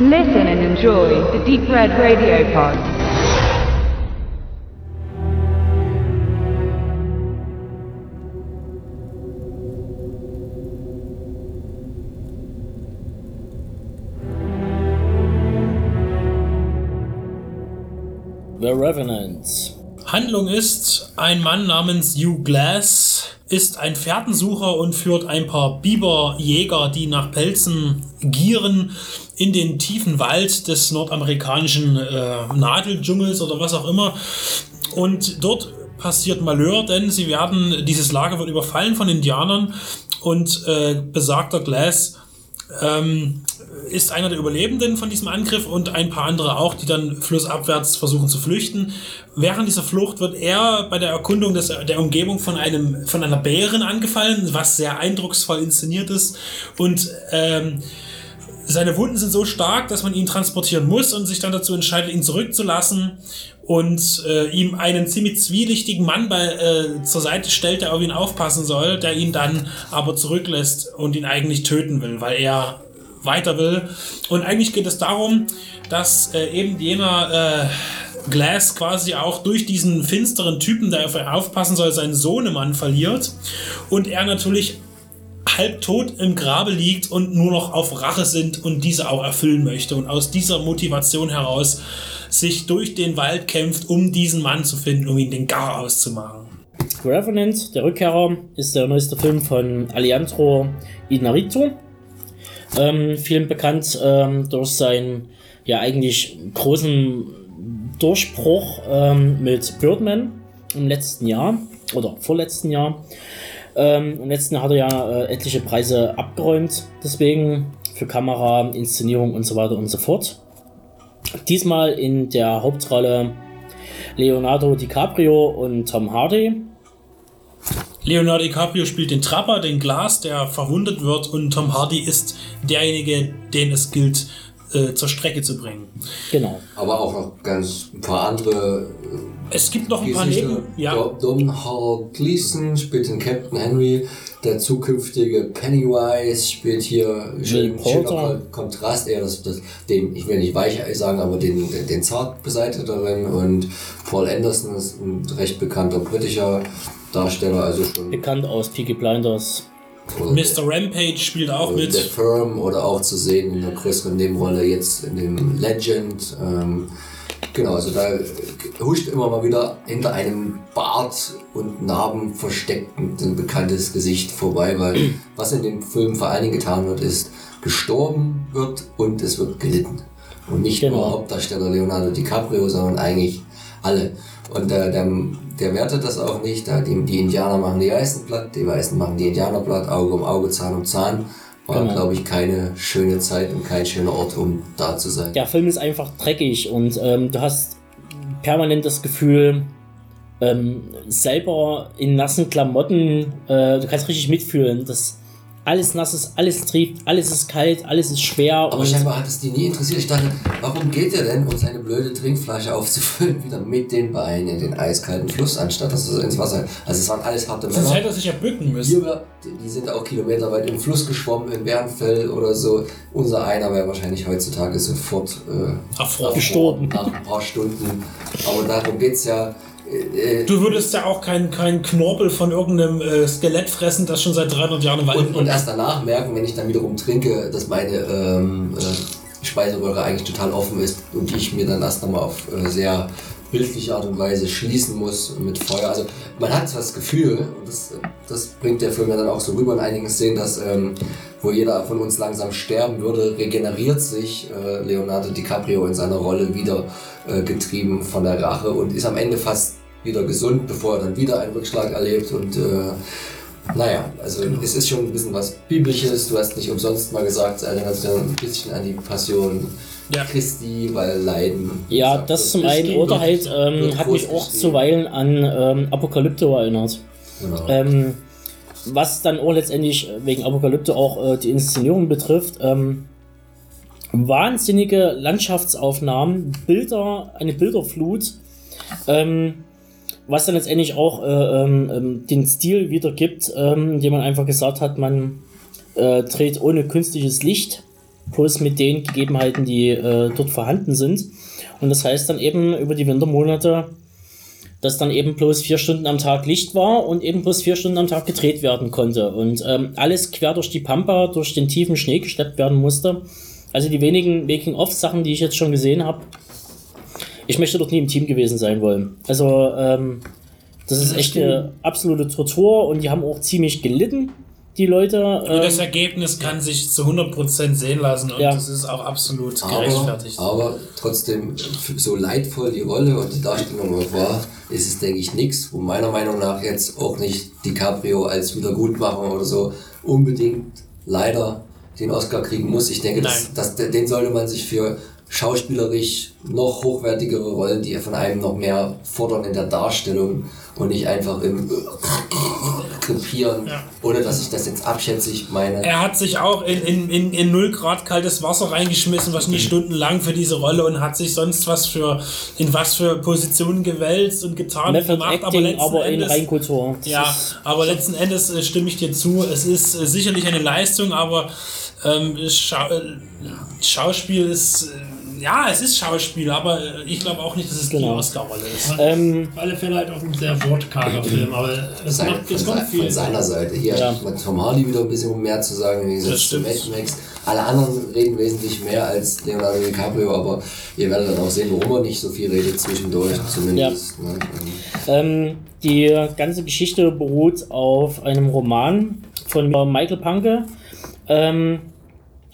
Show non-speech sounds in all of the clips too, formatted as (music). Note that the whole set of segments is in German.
Listen and enjoy the Deep Red Radio Pod. The Revenants. Handlung ist, ein Mann namens Hugh Glass ist ein Fährtensucher und führt ein paar Biberjäger, die nach Pelzen gieren, in den tiefen Wald des nordamerikanischen äh, Nadeldschungels oder was auch immer. Und dort passiert Malheur, denn sie werden, dieses Lager wird überfallen von Indianern und äh, besagter Glass ähm, ist einer der Überlebenden von diesem Angriff und ein paar andere auch, die dann flussabwärts versuchen zu flüchten. Während dieser Flucht wird er bei der Erkundung des, der Umgebung von einem von einer Bärin angefallen, was sehr eindrucksvoll inszeniert ist und ähm, seine Wunden sind so stark, dass man ihn transportieren muss und sich dann dazu entscheidet, ihn zurückzulassen und äh, ihm einen ziemlich zwielichtigen Mann bei, äh, zur Seite stellt, der auf ihn aufpassen soll, der ihn dann aber zurücklässt und ihn eigentlich töten will, weil er weiter will. Und eigentlich geht es darum, dass äh, eben jener äh, Glass quasi auch durch diesen finsteren Typen, der auf ihn aufpassen soll, seinen Sohnemann verliert und er natürlich halb tot im Grabe liegt und nur noch auf Rache sind und diese auch erfüllen möchte und aus dieser Motivation heraus sich durch den Wald kämpft, um diesen Mann zu finden, um ihn den Gar auszumachen. Revenant, der Rückkehrer, ist der neueste Film von Alejandro Inarritu. Ähm, Film bekannt ähm, durch seinen ja eigentlich großen Durchbruch ähm, mit Birdman im letzten Jahr oder vorletzten Jahr. Ähm, Im letzten Jahr hat er ja äh, etliche Preise abgeräumt, deswegen für Kamera, Inszenierung und so weiter und so fort. Diesmal in der Hauptrolle Leonardo DiCaprio und Tom Hardy. Leonardo DiCaprio spielt den Trapper, den Glas, der verwundet wird, und Tom Hardy ist derjenige, den es gilt, äh, zur Strecke zu bringen. Genau. Aber auch noch ganz ein paar andere. Äh, Es gibt noch ein paar. Neben. Ja, Dom- Domhnall Gleeson spielt den Captain Henry. Der zukünftige Pennywise spielt hier schön, schöner Kontrast, eher das, das, den, ich will nicht Weichei sagen, aber den, den, den zart beseiteteren. Und Paul Anderson ist ein recht bekannter britischer Darsteller, also schon. Bekannt aus Peaky Blinders. Oder Mr. Rampage spielt auch mit. der Firm oder auch zu sehen in einer größeren Nebenrolle jetzt in dem Legend. Ähm, genau, also da huscht immer mal wieder hinter einem Bart und Narben versteckt ein bekanntes Gesicht vorbei, weil (clears throat) was in dem Film vor allen Dingen getan wird, ist gestorben wird und es wird gelitten. Und nicht Genau. nur Hauptdarsteller Leonardo DiCaprio, sondern eigentlich alle. Und äh, der, der wertet das auch nicht. Da die, die Indianer machen die Weißen platt, die Weißen machen die Indianer platt, Auge um Auge, Zahn um Zahn. War, Genau. glaube ich, keine schöne Zeit und kein schöner Ort, um da zu sein. Der Film ist einfach dreckig und ähm, du hast permanent das Gefühl, ähm, selber in nassen Klamotten, äh, du kannst richtig mitfühlen, dass alles nass ist, alles triebt, alles ist kalt, alles ist schwer. Aber und scheinbar hat es die nie interessiert. Ich dachte, warum geht er denn, um seine blöde Trinkflasche aufzufüllen, (laughs) wieder mit den Beinen in den eiskalten Fluss, anstatt dass er ins Wasser. Also es waren alles harte Sonst Männer. hätte er sich ja bücken müssen. Die die sind auch kilometerweit im Fluss geschwommen, in Bärenfell oder so. Unser einer wäre wahrscheinlich heutzutage sofort äh, Erfroren. Gestorben. nach ein paar Stunden. Aber darum geht's ja. Äh, Du würdest ja auch keinen kein Knorpel von irgendeinem äh, Skelett fressen, das schon seit 300 Jahren im und, und erst danach merken, wenn ich dann wiederum trinke, dass meine ähm, äh, Speiseröhre eigentlich total offen ist und ich mir dann erst nochmal auf äh, sehr bildliche Art und Weise schließen muss mit Feuer. Also man hat das Gefühl, und das, das bringt der Film ja dann auch so rüber in einigen Szenen, dass ähm, wo jeder von uns langsam sterben würde, regeneriert sich äh, Leonardo DiCaprio in seiner Rolle wieder äh, getrieben von der Rache und ist am Ende fast wieder gesund, bevor er dann wieder einen Rückschlag erlebt und äh, naja, also es ist schon ein bisschen was Biblisches. Du hast nicht umsonst mal gesagt, es erinnert sich ein bisschen an die Passion Ja. Christi, weil Leiden. ja, gesagt, das zum einen oder halt ähm, hat mich auch geschrieben. zuweilen an ähm, Apokalypto erinnert. Genau. Ähm, was dann auch letztendlich wegen Apokalypto auch äh, die Inszenierung betrifft, ähm, wahnsinnige Landschaftsaufnahmen, Bilder, eine Bilderflut, ähm, was dann letztendlich auch äh, ähm, ähm, den Stil wiedergibt, ähm, den man einfach gesagt hat, man äh, dreht ohne künstliches Licht. bloß mit den Gegebenheiten, die äh, dort vorhanden sind. Und das heißt dann eben über die Wintermonate, dass dann eben bloß vier Stunden am Tag Licht war und eben bloß vier Stunden am Tag gedreht werden konnte. Und ähm, alles quer durch die Pampa, durch den tiefen Schnee gesteppt werden musste. Also die wenigen Making-of-Sachen, die ich jetzt schon gesehen habe, ich möchte dort nie im Team gewesen sein wollen. Also ähm, das ist echt eine absolute Tortur und die haben auch ziemlich gelitten, die Leute. Und das Ähm, Ergebnis kann sich zu 100% sehen lassen und Ja. das ist auch absolut Aber, gerechtfertigt. aber trotzdem, so leidvoll die Rolle und die Darstellung auch war, ist es, denke ich, nichts, wo meiner Meinung nach jetzt auch nicht DiCaprio als Wiedergutmacher oder so unbedingt leider den Oscar kriegen muss. Ich denke, das, das, den sollte man sich für schauspielerisch noch hochwertigere Rollen, die von einem noch mehr fordern in der Darstellung und nicht einfach im Krepieren, Ja. ohne dass ich das jetzt abschätzig meine. Er hat sich auch in, in, in, in 0 Grad kaltes Wasser reingeschmissen, wahrscheinlich stundenlang für diese Rolle und hat sich sonst was für, in was für Positionen gewälzt und getan und Method gemacht, aber letzten aber in Endes, Reinkultur. Das ja, aber letzten Endes äh, stimme ich dir zu, es ist äh, sicherlich eine Leistung, aber ähm, Schau äh, Schauspiel ist, äh, ja, es ist Schauspiel, aber äh, ich glaube auch nicht, dass es die Genau. Oscar-Rolle ist. Ähm, Auf alle Fälle halt auch ein sehr wortkarger (clears throat) Film, aber es, Sein, macht, es kommt viel. von seiner Seite. Hier Ja. hat Tom Hardy wieder ein bisschen mehr zu sagen, wie Das gesagt, zu stimmt. Mad Max. Alle anderen reden wesentlich mehr als Leonardo DiCaprio, aber ihr werdet dann auch sehen, warum er nicht so viel redet zwischendurch, zumindest. Ne? ähm, die ganze Geschichte beruht auf einem Roman von Michael Panke, ähm,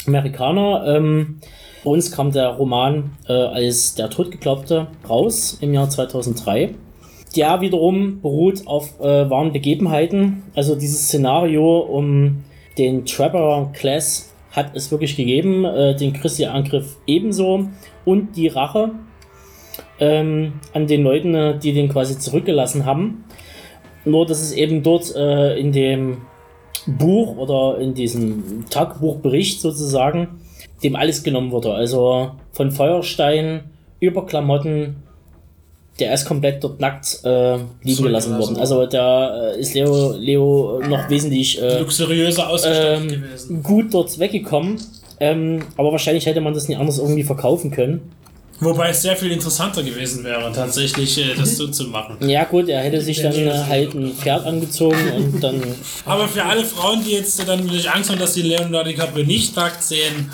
Amerikaner. Ähm, bei uns kam der Roman äh, als Der Todgeglaubte raus im Jahr 2003. Der wiederum beruht auf äh, wahren Begebenheiten. Also dieses Szenario um den Trevor Class hat es wirklich gegeben, äh, den Christi-Angriff ebenso und die Rache ähm, an den Leuten, äh, die den quasi zurückgelassen haben. Nur, dass es eben dort äh, in dem Buch oder in diesem Tagebuchbericht sozusagen dem alles genommen wurde. Also von Feuerstein über Klamotten, der ist komplett dort nackt äh, liegen gelassen worden. Also da äh, ist Leo, Leo noch wesentlich äh, Luxuriöser ausgestattet ähm, gewesen. gut dort weggekommen. Ähm, aber wahrscheinlich hätte man das nicht anders irgendwie verkaufen können. Wobei es sehr viel interessanter gewesen wäre, tatsächlich äh, das so zu machen. Ja gut, er hätte sich dann äh, halt ein Pferd angezogen und dann (laughs) Aber für alle Frauen, die jetzt dann natürlich Angst haben, dass sie Leonardo DiCaprio nicht nackt sehen,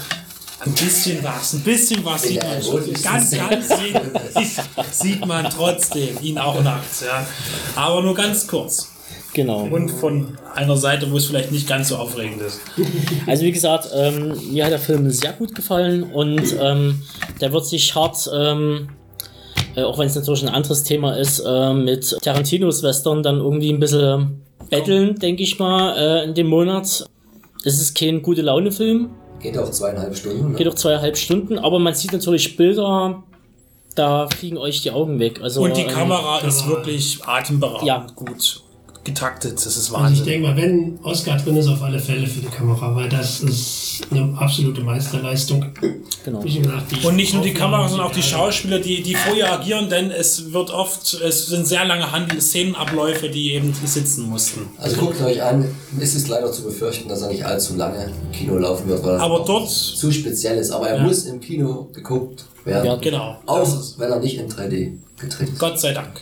ein bisschen was, ein bisschen was sieht man schon. Ganz, ganz sieht, (laughs) sieht man trotzdem ihn auch nackt, ja. Aber nur ganz kurz. Genau. Und von einer Seite, wo es vielleicht nicht ganz so aufregend ist. (laughs) Also wie gesagt, ähm, mir hat der Film sehr gut gefallen und ähm, der wird sich hart, ähm, äh, auch wenn es natürlich ein anderes Thema ist, äh, mit Tarantinos Western dann irgendwie ein bisschen betteln, denke ich mal, äh, in dem Monat. Es ist kein gute Laune-Film, Geht auch zweieinhalb Stunden. Ne? geht auch zweieinhalb Stunden, aber man sieht natürlich Bilder, da fliegen euch die Augen weg. Also, Und die ähm, Kamera ist wirklich atemberaubend Ja. gut getaktet. Das ist Also ich Wahnsinn. denke mal, wenn Oscar drin ist, auf alle Fälle für die Kamera, weil das ist eine absolute Meisterleistung. Genau. Gesagt, Und nicht nur die Kamera, sondern auch die Schauspieler, die, die vorher agieren, denn es wird oft, es sind sehr lange Handel Szenenabläufe, die eben sitzen mussten. Also guckt euch an, es ist leider zu befürchten, dass er nicht allzu lange im Kino laufen wird, weil er Aber dort- zu speziell ist. Aber er Ja. muss im Kino geguckt werden. Ja, Genau. Auch ist, wenn er nicht in 3D gedreht ist. Gott sei Dank.